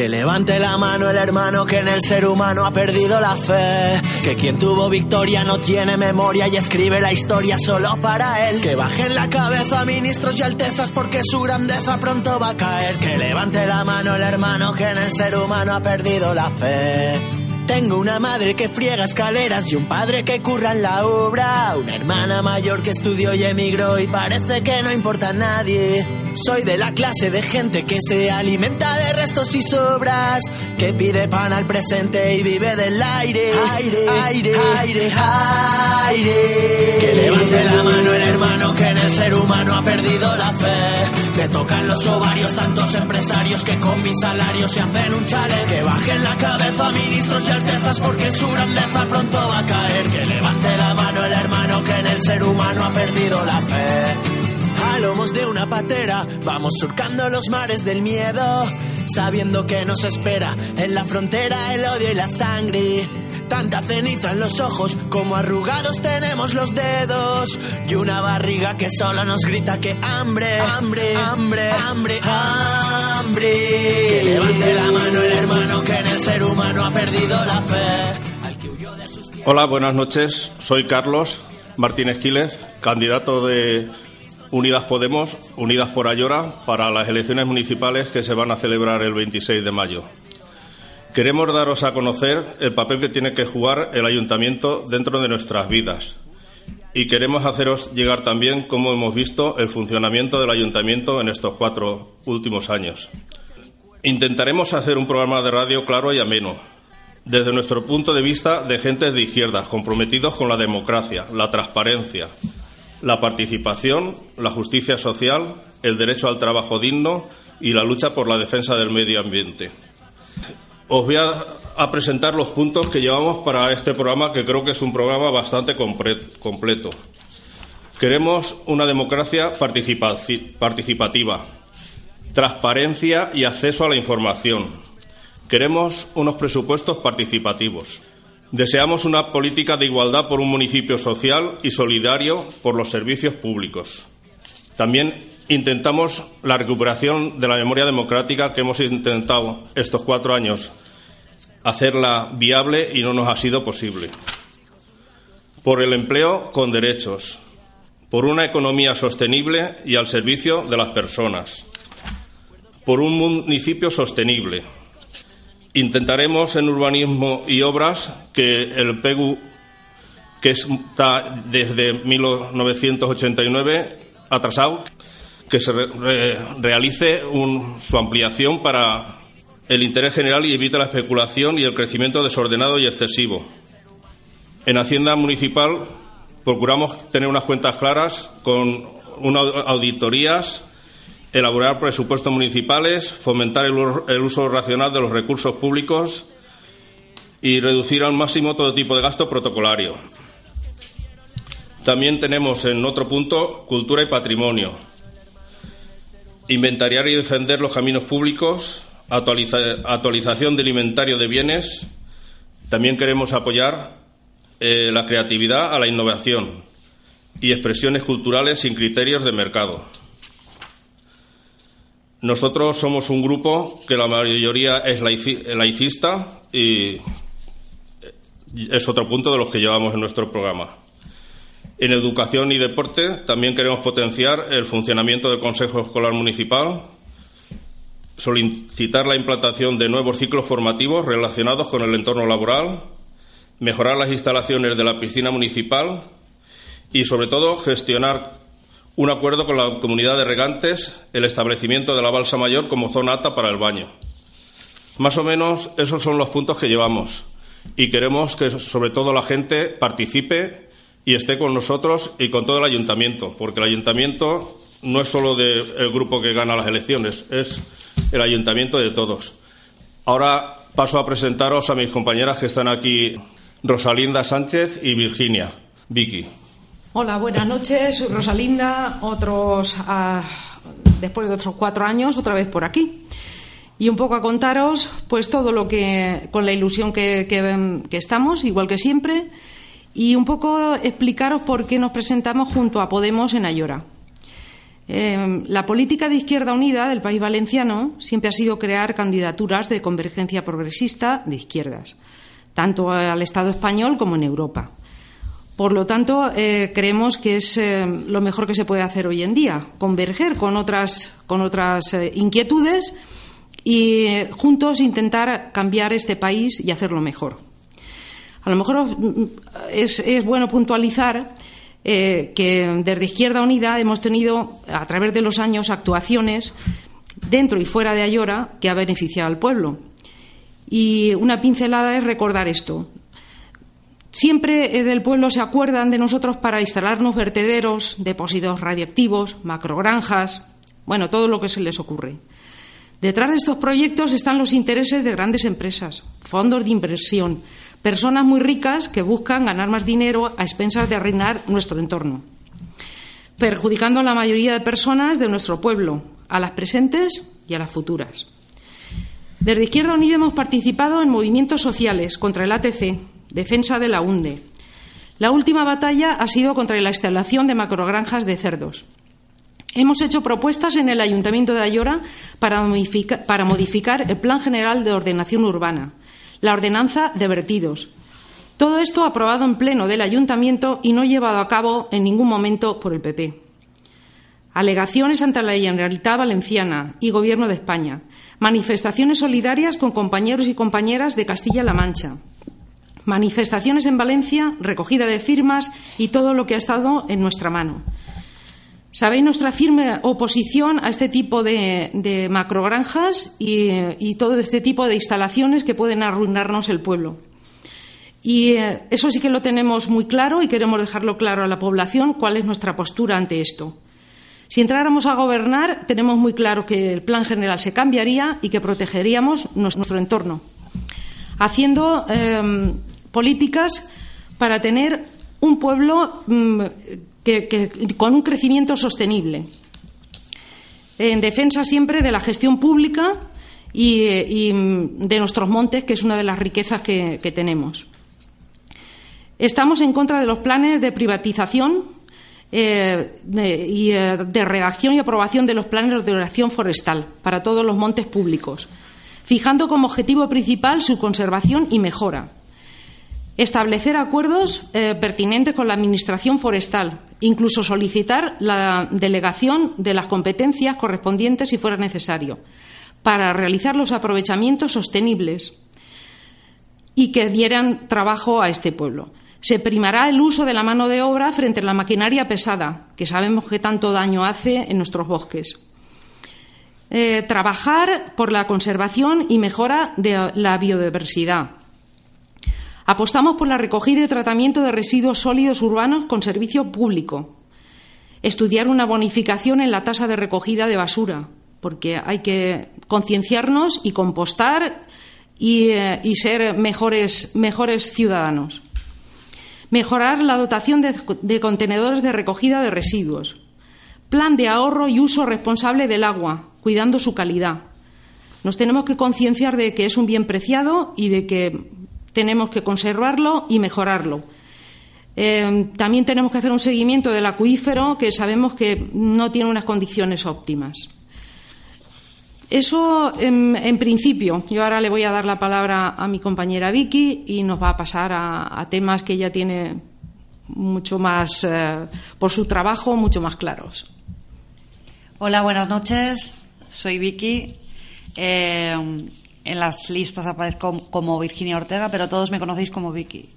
Que levante la mano el hermano que en el ser humano ha perdido la fe. Que quien tuvo victoria no tiene memoria y escribe la historia solo para él. Que bajen la cabeza ministros y altezas porque su grandeza pronto va a caer. Que levante la mano el hermano que en el ser humano ha perdido la fe. Tengo una madre que friega escaleras y un padre que curra en la obra. Una hermana mayor que estudió y emigró y parece que no importa a nadie. Soy de la clase de gente que se alimenta de restos y sobras, que pide pan al presente y vive del aire. Aire, aire, aire, aire. Que levante la mano el hermano que en el ser humano ha perdido la fe. Me tocan los ovarios tantos empresarios que con mis salarios se hacen un chale. Que bajen la cabeza ministros y altezas porque su grandeza pronto va a caer. Que levante la mano el hermano que en el ser humano ha perdido la fe. A lomos de una patera vamos surcando los mares del miedo, sabiendo que nos espera en la frontera el odio y la sangre. Tanta ceniza en los ojos como arrugados tenemos los dedos y una barriga que solo nos grita que hambre, hambre, hambre, hambre, hambre. Que levante la mano el hermano que en el ser humano ha perdido la fe. Hola, buenas noches. Soy Carlos Martínez Quílez, candidato de Unidas Podemos, Unidas por Ayora, para las elecciones municipales que se van a celebrar el 26 de mayo. Queremos daros a conocer el papel que tiene que jugar el ayuntamiento dentro de nuestras vidas. Y queremos haceros llegar también cómo hemos visto el funcionamiento del ayuntamiento en estos cuatro últimos años. Intentaremos hacer un programa de radio claro y ameno, desde nuestro punto de vista de gentes de izquierdas, comprometidos con la democracia, la transparencia, la participación, la justicia social, el derecho al trabajo digno y la lucha por la defensa del medio ambiente. Os voy a, presentar los puntos que llevamos para este programa, que creo que es un programa bastante completo. Queremos una democracia participa- participativa, transparencia y acceso a la información. Queremos unos presupuestos participativos. Deseamos una política de igualdad por un municipio social y solidario por los servicios públicos. También intentamos la recuperación de la memoria democrática que hemos intentado estos cuatro años hacerla viable y no nos ha sido posible. Por el empleo con derechos. Por una economía sostenible y al servicio de las personas. Por un municipio sostenible. Intentaremos en urbanismo y obras que el PEGU, que está desde 1989 atrasado, que se re- re- realice su ampliación para el interés general y evite la especulación y el crecimiento desordenado y excesivo. En Hacienda Municipal procuramos tener unas cuentas claras con unas auditorías, elaborar presupuestos municipales, fomentar el uso racional de los recursos públicos y reducir al máximo todo tipo de gasto protocolario. También tenemos en otro punto cultura y patrimonio. Inventariar y defender los caminos públicos, actualiza- actualización del inventario de bienes. También queremos apoyar eh, la creatividad a la innovación y expresiones culturales sin criterios de mercado. Nosotros somos un grupo que la mayoría es laici- laicista y es otro punto de los que llevamos en nuestro programa. En educación y deporte también queremos potenciar el funcionamiento del Consejo Escolar Municipal, solicitar la implantación de nuevos ciclos formativos relacionados con el entorno laboral, mejorar las instalaciones de la piscina municipal y, sobre todo, gestionar un acuerdo con la comunidad de regantes, el establecimiento de la balsa mayor como zona apta para el baño. Más o menos esos son los puntos que llevamos y queremos que, sobre todo, la gente participe y esté con nosotros y con todo el ayuntamiento, porque el ayuntamiento no es solo del grupo que gana las elecciones, es el ayuntamiento de todos. Ahora paso a presentaros a mis compañeras que están aquí, Rosalinda Sánchez y Virginia. Vicky. Hola, buenas noches. Rosalinda, otros, ah, después de otros cuatro años, otra vez por aquí. Y un poco a contaros, pues todo lo que, con la ilusión que, que estamos, igual que siempre, y un poco explicaros por qué nos presentamos junto a Podemos en Ayora. Eh, la política de Izquierda Unida del país valenciano siempre ha sido crear candidaturas de convergencia progresista de izquierdas, tanto al Estado español como en Europa. Por lo tanto, eh, creemos que es eh, lo mejor que se puede hacer hoy en día, converger con otras, con otras inquietudes y juntos intentar cambiar este país y hacerlo mejor. A lo mejor mm, es bueno puntualizar eh, que desde Izquierda Unida hemos tenido, a través de los años, actuaciones dentro y fuera de Ayora que ha beneficiado al pueblo. Y una pincelada es recordar esto. Siempre eh, del pueblo se acuerdan de nosotros para instalarnos vertederos, depósitos radiactivos, macrogranjas, bueno, todo lo que se les ocurre. Detrás de estos proyectos están los intereses de grandes empresas, fondos de inversión, personas muy ricas que buscan ganar más dinero a expensas de arruinar nuestro entorno, perjudicando a la mayoría de personas de nuestro pueblo, a las presentes y a las futuras. Desde Izquierda Unida hemos participado en movimientos sociales contra el ATC, defensa de la UNDE. La última batalla ha sido contra la instalación de macrogranjas de cerdos. Hemos hecho propuestas en el Ayuntamiento de Ayora para modificar el Plan General de Ordenación Urbana, la ordenanza de vertidos. Todo esto aprobado en pleno del ayuntamiento y no llevado a cabo en ningún momento por el PP. Alegaciones ante la Generalitat Valenciana y Gobierno de España. Manifestaciones solidarias con compañeros y compañeras de Castilla-La Mancha. Manifestaciones en Valencia, recogida de firmas y todo lo que ha estado en nuestra mano. Sabéis nuestra firme oposición a este tipo de, macrogranjas y, todo este tipo de instalaciones que pueden arruinarnos el pueblo. Y eh, eso sí que lo tenemos muy claro y queremos dejarlo claro a la población cuál es nuestra postura ante esto. Si entráramos a gobernar, tenemos muy claro que el plan general se cambiaría y que protegeríamos nuestro entorno, haciendo em, políticas para tener un pueblo mm, con un crecimiento sostenible, en defensa siempre de la gestión pública y, de nuestros montes, que es una de las riquezas que, tenemos. Estamos en contra de los planes de privatización eh, y eh, de redacción y aprobación de los planes de ordenación forestal para todos los montes públicos, fijando como objetivo principal su conservación y mejora establecer acuerdos eh, pertinentes con la Administración forestal, incluso solicitar la delegación de las competencias correspondientes si fuera necesario, para realizar los aprovechamientos sostenibles y que dieran trabajo a este pueblo. Se primará el uso de la mano de obra frente a la maquinaria pesada, que sabemos que tanto daño hace en nuestros bosques. Eh, trabajar por la conservación y mejora de la biodiversidad, Apostamos por la recogida y tratamiento de residuos sólidos urbanos con servicio público. Estudiar una bonificación en la tasa de recogida de basura, porque hay que concienciarnos y compostar y, eh, ser mejores, mejores, ciudadanos. Mejorar la dotación de contenedores de recogida de residuos. Plan de ahorro y uso responsable del agua, cuidando su calidad. Nos tenemos que concienciar de que es un bien preciado y de que tenemos que conservarlo y mejorarlo. Eh, también tenemos que hacer un seguimiento del acuífero, que sabemos que no tiene unas condiciones óptimas. Eso en, principio. Yo ahora le voy a dar la palabra a mi compañera Vicky y nos va a pasar a, temas que ella tiene mucho más, eh, por su trabajo, mucho más claros. Hola, buenas noches. Soy Vicky. Eh, en las listas aparezco como Virginia Ortega, pero todos me conocéis como Vicky.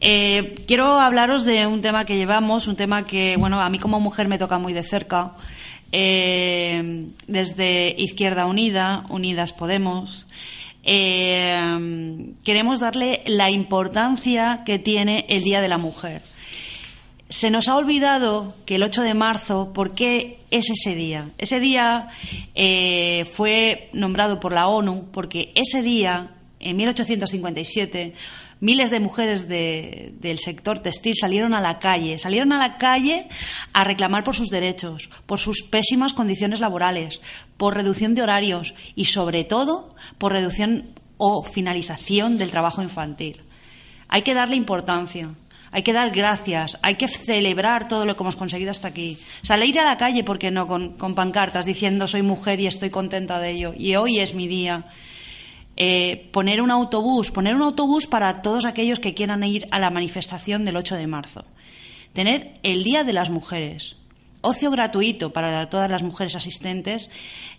Eh, quiero hablaros de un tema que llevamos, un tema que, bueno, a mí como mujer me toca muy de cerca. Eh, desde Izquierda Unida, Unidas Podemos, eh, queremos darle la importancia que tiene el Día de la Mujer. Se nos ha olvidado que el 8 de marzo, ¿por qué es ese día? Ese día eh, fue nombrado por la ONU porque ese día, en 1857, miles de mujeres del sector textil salieron a la calle, salieron a la calle a reclamar por sus derechos, por sus pésimas condiciones laborales, por reducción de horarios y, sobre todo, por reducción o finalización del trabajo infantil. Hay que darle importancia. Hay que dar gracias, hay que celebrar todo lo que hemos conseguido hasta aquí. Salir a la calle, ¿por qué no? Con, pancartas diciendo soy mujer y estoy contenta de ello. Y hoy es mi día. Eh, poner un autobús, poner un autobús para todos aquellos que quieran ir a la manifestación del 8 de marzo. Tener el Día de las Mujeres, ocio gratuito para todas las mujeres asistentes,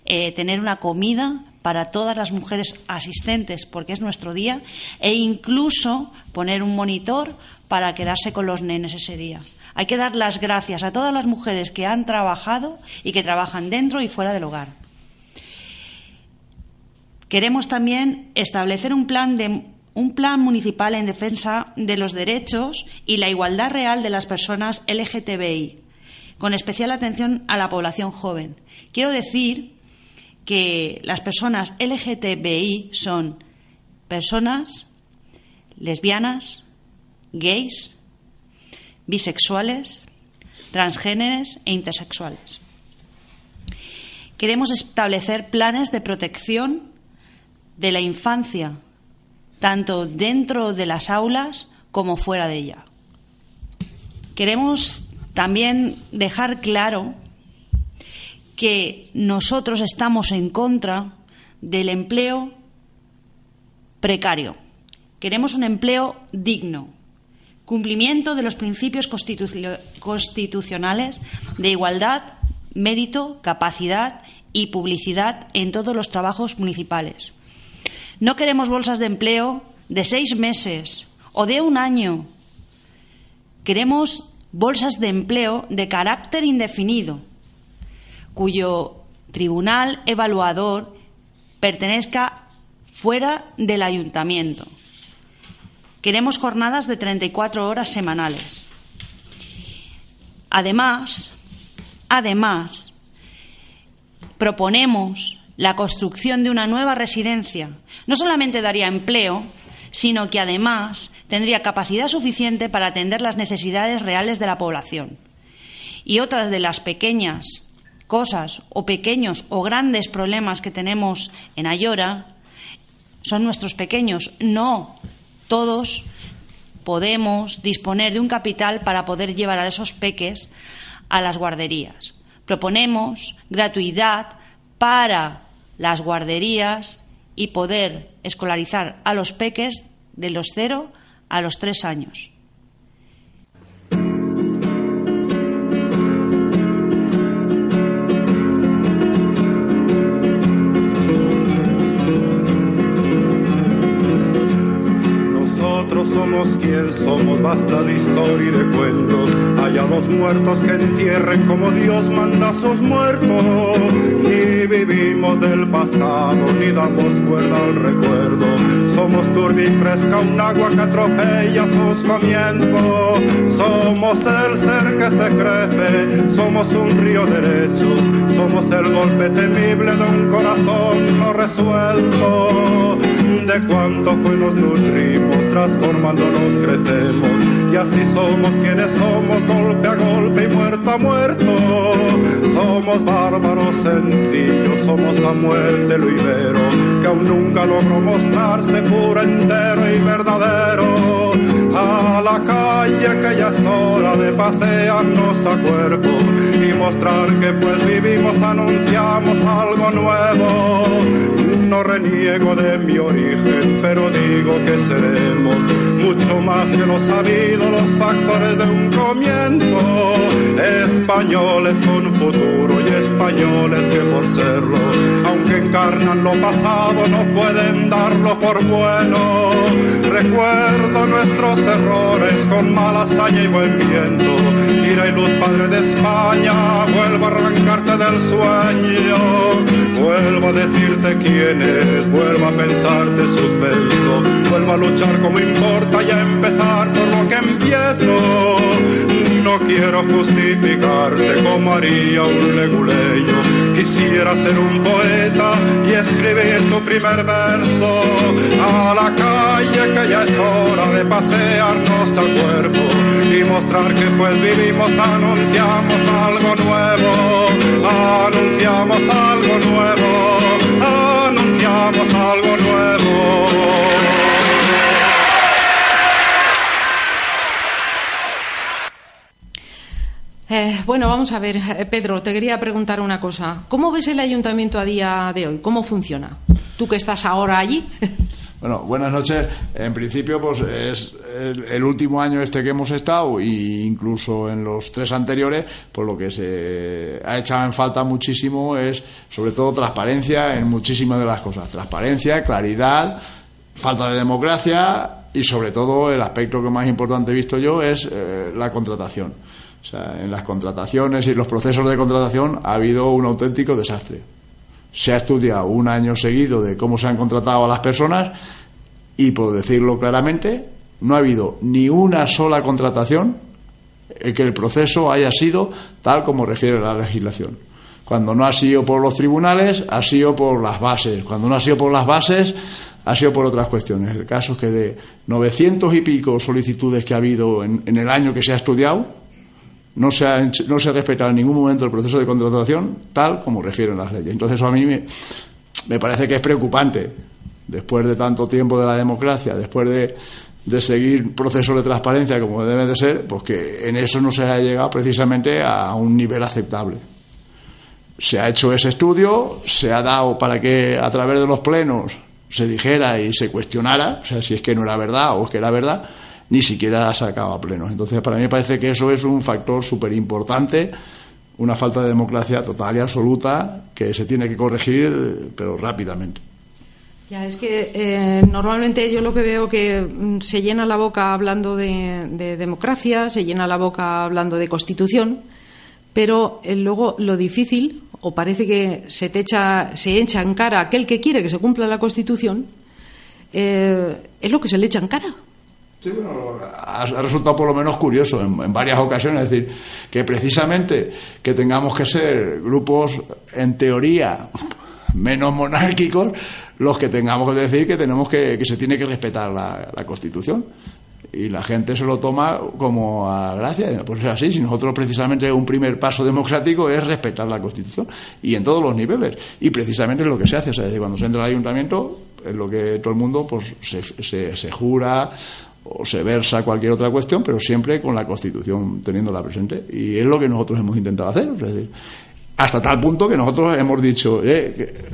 eh, tener una comida para todas las mujeres asistentes, porque es nuestro día, e incluso poner un monitor para quedarse con los nenes ese día. Hay que dar las gracias a todas las mujeres que han trabajado y que trabajan dentro y fuera del hogar. Queremos también establecer un plan un plan municipal en defensa de los derechos y la igualdad real de las personas LGTBI, con especial atención a la población joven. Quiero decir que las personas LGTBI son personas lesbianas, gays, bisexuales, transgéneres e intersexuales. Queremos establecer planes de protección de la infancia, tanto dentro de las aulas como fuera de ella. Queremos también dejar claro que nosotros estamos en contra del empleo precario. Queremos un empleo digno, cumplimiento de los principios constitucionales de igualdad, mérito, capacidad y publicidad en todos los trabajos municipales. No queremos bolsas de empleo de seis meses o de un año. Queremos bolsas de empleo de carácter indefinido, cuyo tribunal evaluador pertenezca fuera del ayuntamiento. Queremos jornadas de 34 horas semanales. Además, además, proponemos la construcción de una nueva residencia no solamente daría empleo, sino que además tendría capacidad suficiente para atender las necesidades reales de la población. Y otras de las pequeñas cosas o pequeños o grandes problemas que tenemos en Ayora son nuestros pequeños. No todos podemos disponer de un capital para poder llevar a esos peques a las guarderías. Proponemos gratuidad para las guarderías y poder escolarizar a los peques de los cero a los tres años. Somos quien somos, basta de historia y de cuentos. Allá los muertos que entierren como Dios manda a sus muertos. Ni vivimos del pasado, ni damos cuerda al recuerdo. Somos turbia fresca, un agua que atropella sus comienzos. Somos el ser que se crece, somos un río derecho. Somos el golpe temible de un corazón no resuelto. De cuánto nos nutrimos, transformándonos crecemos. Y así somos quienes somos, golpe a golpe y muerto a muerto. Somos bárbaros sencillos, somos la muerte, lo ibero, que aún nunca logró mostrarse puro, entero y verdadero. A la calle que ya es hora de pasearnos a cuerpo y mostrar que pues vivimos, anunciamos algo nuevo. No reniego de mi origen, pero digo que seremos mucho más que lo sabido, los factores de un comienzo. Españoles con futuro y españoles que por serlo, aunque encarnan lo pasado, no pueden darlo por bueno. Recuerdo nuestros errores con mala hazaña y buen viento. Ira y luz, Padre de España, vuelvo a arrancarte del sueño. Decirte quién eres, vuelvo a pensarte suspenso, vuelvo a luchar como importa y a empezar por lo que empiezo. No quiero justificarte como haría un leguleyo. Quisiera ser un poeta y escribir tu primer verso. A la calle que ya es hora de pasearnos a cuerpo y mostrar que pues vivimos, anunciamos algo nuevo, anunciamos algo nuevo, algo nuevo. Eh, bueno, vamos a ver, eh, Pedro, te quería preguntar una cosa. ¿Cómo ves el ayuntamiento a día de hoy? ¿Cómo funciona? Tú que estás ahora allí. Bueno, buenas noches. En principio, pues es el, último año este que hemos estado e incluso en los tres anteriores, pues lo que se ha echado en falta muchísimo es, sobre todo, transparencia en muchísimas de las cosas. Transparencia, claridad, falta de democracia y, sobre todo, el aspecto que más importante he visto yo es eh, la contratación. O sea, en las contrataciones y los procesos de contratación ha habido un auténtico desastre se ha estudiado un año seguido de cómo se han contratado a las personas y, por decirlo claramente, no ha habido ni una sola contratación en que el proceso haya sido tal como refiere la legislación. Cuando no ha sido por los tribunales, ha sido por las bases. Cuando no ha sido por las bases, ha sido por otras cuestiones. El caso es que de 900 y pico solicitudes que ha habido en, en el año que se ha estudiado, no se, ha, respetado en ningún momento el proceso de contratación tal como refieren las leyes. Entonces, eso a mí me parece que es preocupante, después de tanto tiempo de la democracia, después de, de seguir procesos de transparencia como debe de ser, pues que en eso no se haya llegado precisamente a un nivel aceptable. Se ha hecho ese estudio, se ha dado para que a través de los plenos se dijera y se cuestionara, o sea, si es que no era verdad o es que era verdad, ni siquiera ha sacado a pleno. Entonces, para mí parece que eso es un factor súper importante, una falta de democracia total y absoluta que se tiene que corregir, pero rápidamente. Ya, es que eh, normalmente yo lo que veo que mm, se llena la boca hablando de, democracia, se llena la boca hablando de constitución, pero eh, luego lo difícil, o parece que se te echa, se echa en cara aquel que quiere que se cumpla la constitución, eh, es lo que se le echa en cara. Sí, bueno, ha, resultado por lo menos curioso en, varias ocasiones, es decir, que precisamente que tengamos que ser grupos, en teoría, menos monárquicos, los que tengamos que decir que tenemos que, que se tiene que respetar la, Constitución. Y la gente se lo toma como a gracia. Pues es así, si nosotros precisamente un primer paso democrático es respetar la Constitución y en todos los niveles. Y precisamente es lo que se hace. O sea, cuando se entra al ayuntamiento, es lo que todo el mundo pues se, se, se jura o se versa cualquier otra cuestión, pero siempre con la Constitución teniéndola presente. Y es lo que nosotros hemos intentado hacer. Hasta tal punto que nosotros hemos dicho eh,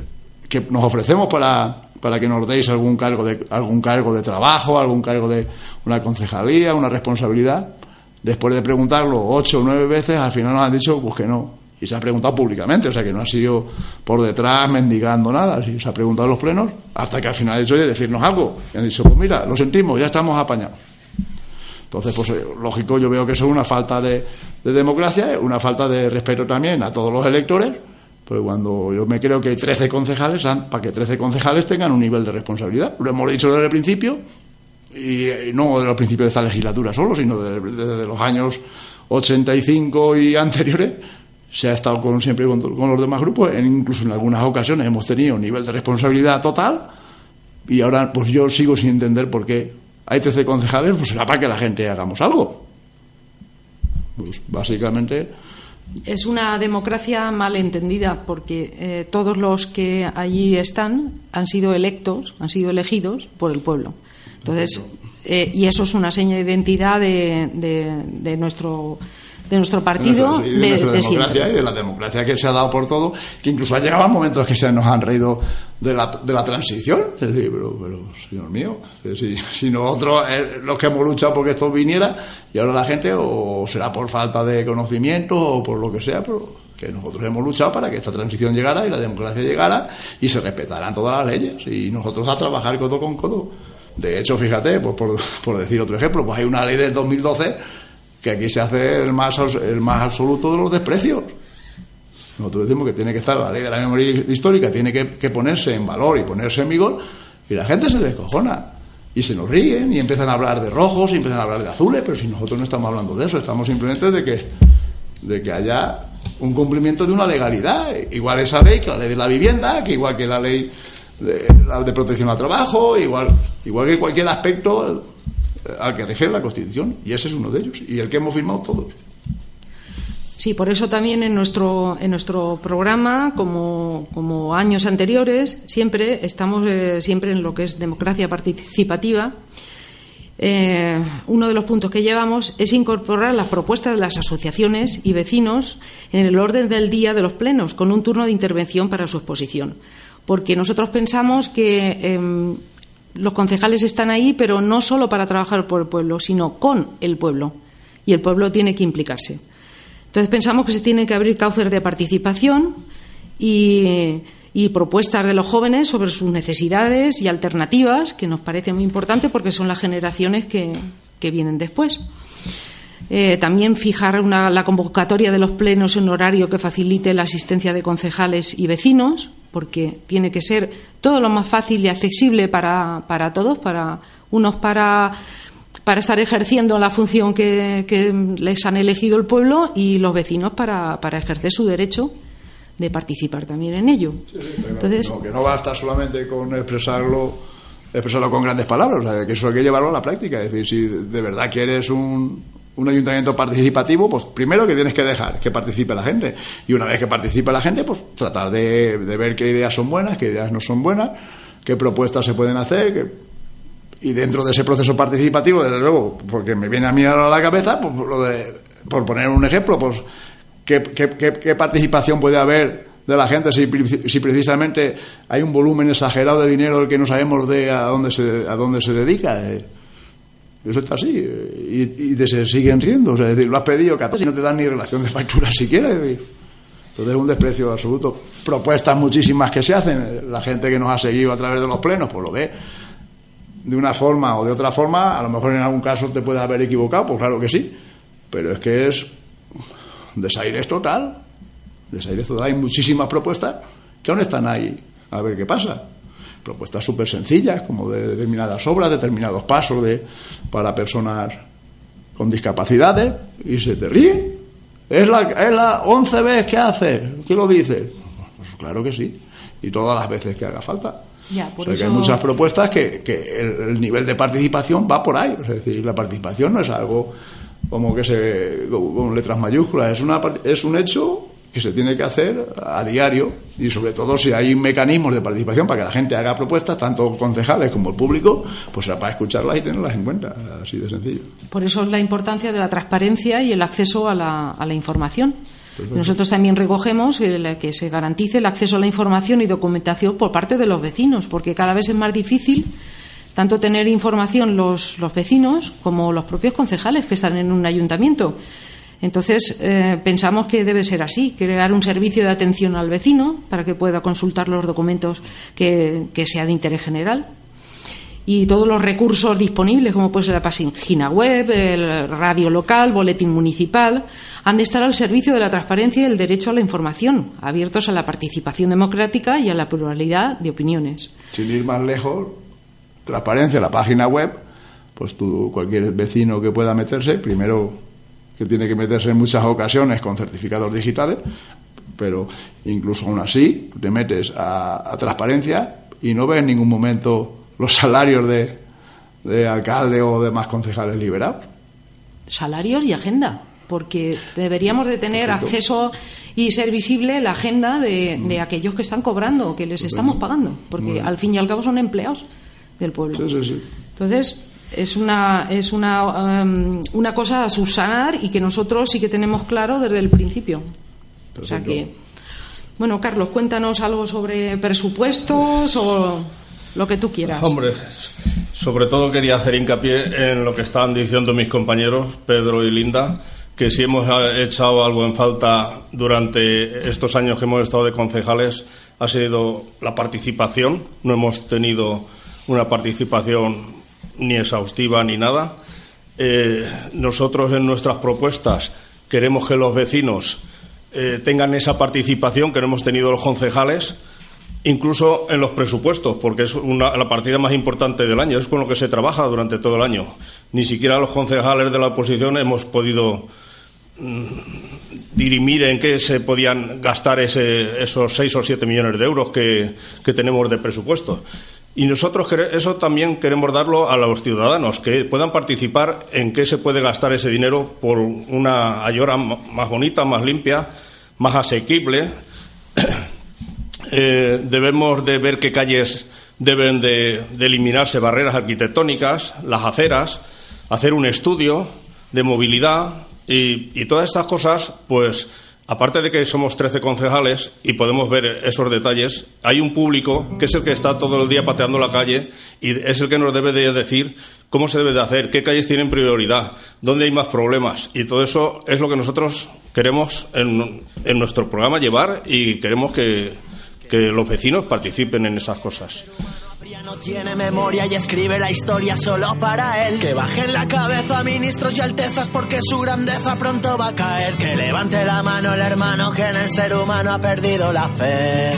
que, nos ofrecemos para, para que nos deis algún cargo, de, algún cargo de trabajo, algún cargo de una concejalía, una responsabilidad. Después de preguntarlo ocho o nueve veces, al final nos han dicho pues que no y se ha preguntado públicamente, o sea que no ha sido por detrás mendigando nada, se ha preguntado en los plenos hasta que al final ha dicho, oye, decirnos algo. Y han dicho, pues mira, lo sentimos, ya estamos apañados. Entonces, pues eh, lógico, yo veo que eso es una falta de, democracia, una falta de respeto también a todos los electores, pues cuando yo me creo que hay 13 concejales, para que 13 concejales tengan un nivel de responsabilidad. Lo hemos dicho desde el principio, y, no desde el principio de esta legislatura solo, sino desde los años 85 y anteriores, se ha estado con, siempre con, los demás grupos, incluso en algunas ocasiones hemos tenido un nivel de responsabilidad total y ahora pues yo sigo sin entender por qué hay 13 concejales, pues será para que la gente hagamos algo. Pues básicamente... Es una democracia mal entendida porque eh, todos los que allí están han sido electos, han sido elegidos por el pueblo. Entonces, eh, y eso es una seña de identidad de, de, de nuestro de nuestro partido, de, de, democracia y de la democracia que se ha dado por todo, que incluso ha llegado a momentos que se nos han reído de la, de la transición. Es decir, pero, pero señor mío, si, si nosotros eh, los que hemos luchado porque esto viniera, y ahora la gente, o será por falta de conocimiento o por lo que sea, pero que nosotros hemos luchado para que esta transición llegara y la democracia llegara y se respetaran todas las leyes y nosotros a trabajar codo con codo. De hecho, fíjate, pues por, por decir otro ejemplo, pues hay una ley del 2012 que aquí se hace el más, el más absoluto de los desprecios. Nosotros decimos que tiene que estar la ley de la memoria histórica, tiene que, ponerse en valor y ponerse en vigor, y la gente se descojona. y se nos ríen y empiezan a hablar de rojos y empiezan a hablar de azules, pero si nosotros no estamos hablando de eso, estamos simplemente de que, de que haya un cumplimiento de una legalidad, igual esa ley que la ley de la vivienda, que igual que la ley de, la de protección al trabajo, igual, igual que cualquier aspecto al que refiere la Constitución, y ese es uno de ellos, y el que hemos firmado todos. Sí, por eso también en nuestro, en nuestro programa, como, como años anteriores, siempre estamos eh, siempre en lo que es democracia participativa. Eh, uno de los puntos que llevamos es incorporar las propuestas de las asociaciones y vecinos en el orden del día de los plenos, con un turno de intervención para su exposición. Porque nosotros pensamos que em, los concejales están ahí, pero no solo para trabajar por el pueblo, sino con el pueblo. Y el pueblo tiene que implicarse. Entonces pensamos que se tienen que abrir cauces de participación y, propuestas de los jóvenes sobre sus necesidades y alternativas, que nos parece muy importante porque son las generaciones que, vienen después. Eh, también fijar la convocatoria de los plenos en horario que facilite la asistencia de concejales y vecinos, porque tiene que ser todo lo más fácil y accesible para, para todos, para unos para para estar ejerciendo la función que, les han elegido el pueblo y los vecinos para, ejercer su derecho de participar también en ello. Entonces, que no basta solamente con expresarlo, expresarlo con grandes palabras, que eso hay que llevarlo a la práctica. Es decir, si de verdad quieres un, un ayuntamiento participativo, pues primero que tienes que dejar que participe la gente. Y una vez que participe la gente, pues tratar de, ver qué ideas son buenas, qué ideas no son buenas, qué propuestas se pueden hacer, qué y dentro de ese proceso participativo, desde luego, porque me viene a mí a la cabeza, pues lo de, por poner un ejemplo, pues qué, qué, participación puede haber de la gente si, precisamente hay un volumen exagerado de dinero que no sabemos de a dónde se, a dónde se dedica. Eh. Eso está así. Eh, y, y se siguen riendo. O sea, es decir, lo has pedido y no te dan ni relación de factura siquiera. Entonces es un desprecio absoluto. Propuestas muchísimas que se hacen. La gente que nos ha seguido a través de los plenos, pues lo ve de una forma o de otra forma, a lo mejor en algún caso te puedes haber equivocado, pues claro que sí, pero es que es desaire total, desaire total. Hay muchísimas propuestas que aún están ahí, a ver qué pasa. Propuestas súper sencillas, como de determinadas obras, determinados pasos de, para personas con discapacidades, y se te ríen. Es la, es la once veces que hace, ¿qué lo dices? Pues claro que sí, y todas las veces que haga falta hay muchas propuestas que, el, nivel de participación va por ahí. es decir, la participación no es algo como que se con letras mayúsculas, es, una, es un hecho que se tiene que hacer a diario y sobre todo si hay mecanismos de participación para que la gente haga propuestas, tanto concejales como el público, pues será para escucharlas y tenerlas en cuenta, así de sencillo. Por eso es la importancia de la transparencia y el acceso a la, a la información. Nosotros también recogemos que se garantice el acceso a la información y documentación por parte de los vecinos, porque cada vez es más difícil tanto tener información los, los vecinos como los propios concejales que están en un ayuntamiento. Entonces, eh, pensamos que debe ser así, crear un servicio de atención al vecino para que pueda consultar los documentos que, que sea de interés general y todos los recursos disponibles, como puede ser la página web, el radio local, boletín municipal, han de estar al servicio de la transparencia y el derecho a la información, abiertos a la participación democrática y a la pluralidad de opiniones. Sin ir más lejos, transparencia, la página web, pues tú, cualquier vecino que pueda meterse, primero que tiene que meterse en muchas ocasiones con certificados digitales, pero incluso aún así te metes a, a transparencia y no ves en ningún momento los salarios de, de alcalde o de más concejales liberados. Salarios y agenda, porque deberíamos de tener acceso y ser visible la agenda de, de, mm. aquellos que están cobrando, que les estamos pagando, porque al fin y al cabo son empleados del pueblo. Sí, sí, sí. Entonces, es una es una, um, una cosa a subsanar y que nosotros sí que tenemos claro desde el principio. O sea que bueno, Carlos, cuéntanos algo sobre presupuestos o lo que tú quieras. Hombre, sobre todo quería hacer hincapié en lo que estaban diciendo mis compañeros, Pedro y Linda, que si hemos echado algo en falta durante estos años que hemos estado de concejales ha sido la participación. No hemos tenido una participación ni exhaustiva ni nada. Eh, nosotros en nuestras propuestas queremos que los vecinos eh, tengan esa participación que no hemos tenido los concejales incluso en los presupuestos, porque es una, la partida más importante del año, es con lo que se trabaja durante todo el año. Ni siquiera los concejales de la oposición hemos podido mm, dirimir en qué se podían gastar ese, esos seis o siete millones de euros que, que tenemos de presupuesto. Y nosotros eso también queremos darlo a los ciudadanos, que puedan participar en qué se puede gastar ese dinero por una ayora más bonita, más limpia, más asequible. Eh, debemos de ver qué calles deben de, eliminarse barreras arquitectónicas, las aceras, hacer un estudio de movilidad y, y todas estas cosas, pues aparte de que somos 13 concejales y podemos ver esos detalles, hay un público que es el que está todo el día pateando la calle y es el que nos debe de decir cómo se debe de hacer, qué calles tienen prioridad, dónde hay más problemas. Y todo eso es lo que nosotros queremos en, nuestro programa llevar y queremos que, que los vecinos participen en esas cosas no tiene memoria y escribe la historia solo para él. Que bajen la cabeza ministros y altezas porque su grandeza pronto va a caer. Que levante la mano el hermano que en el ser humano ha perdido la fe.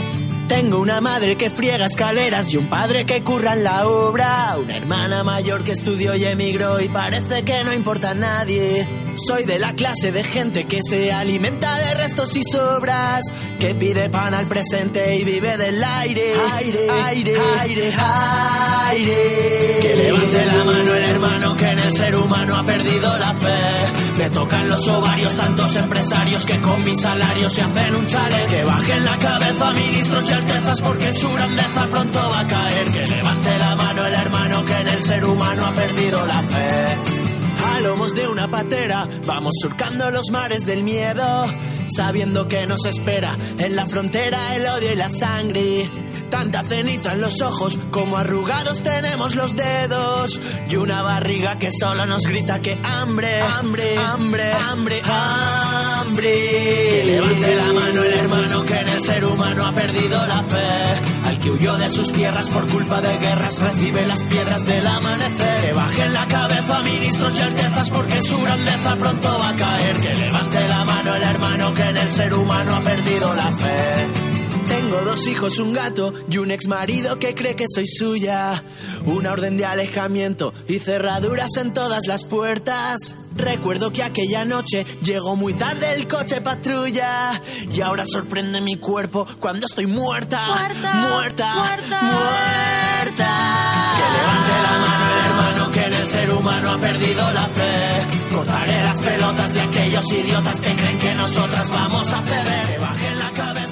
Tengo una madre que friega escaleras y un padre que curra en la obra. Una hermana mayor que estudió y emigró y parece que no importa a nadie. Soy de la clase de gente que se alimenta de restos y sobras, que pide pan al presente y vive del aire, aire, aire, aire, aire. Que levante la mano el hermano que en el ser humano ha perdido la fe. Me tocan los ovarios tantos empresarios que con mi salario se hacen un chale. Que bajen la cabeza ministros y altezas porque su grandeza pronto va a caer. Que levante la mano el hermano que en el ser humano ha perdido la fe a lomos de una patera, vamos surcando los mares del miedo, sabiendo que nos espera en la frontera el odio y la sangre. Tanta ceniza en los ojos como arrugados tenemos los dedos y una barriga que solo nos grita que hambre, hambre, hambre, hambre, hambre. Que levante la mano el hermano que en el ser humano ha perdido la fe. Al que huyó de sus tierras por culpa de guerras recibe las piedras del amanecer. Que bajen la cabeza ministros y altezas porque su grandeza pronto va a caer. Que levante la mano el hermano que en el ser humano ha perdido la fe. Tengo dos hijos, un gato y un ex marido que cree que soy suya. Una orden de alejamiento y cerraduras en todas las puertas. Recuerdo que aquella noche llegó muy tarde el coche patrulla y ahora sorprende mi cuerpo cuando estoy muerta, muerta, muerta, muerta. Que levante la mano el hermano que en el ser humano ha perdido la fe. Cortaré las pelotas de aquellos idiotas que creen que nosotras vamos a ceder. Que bajen la cabeza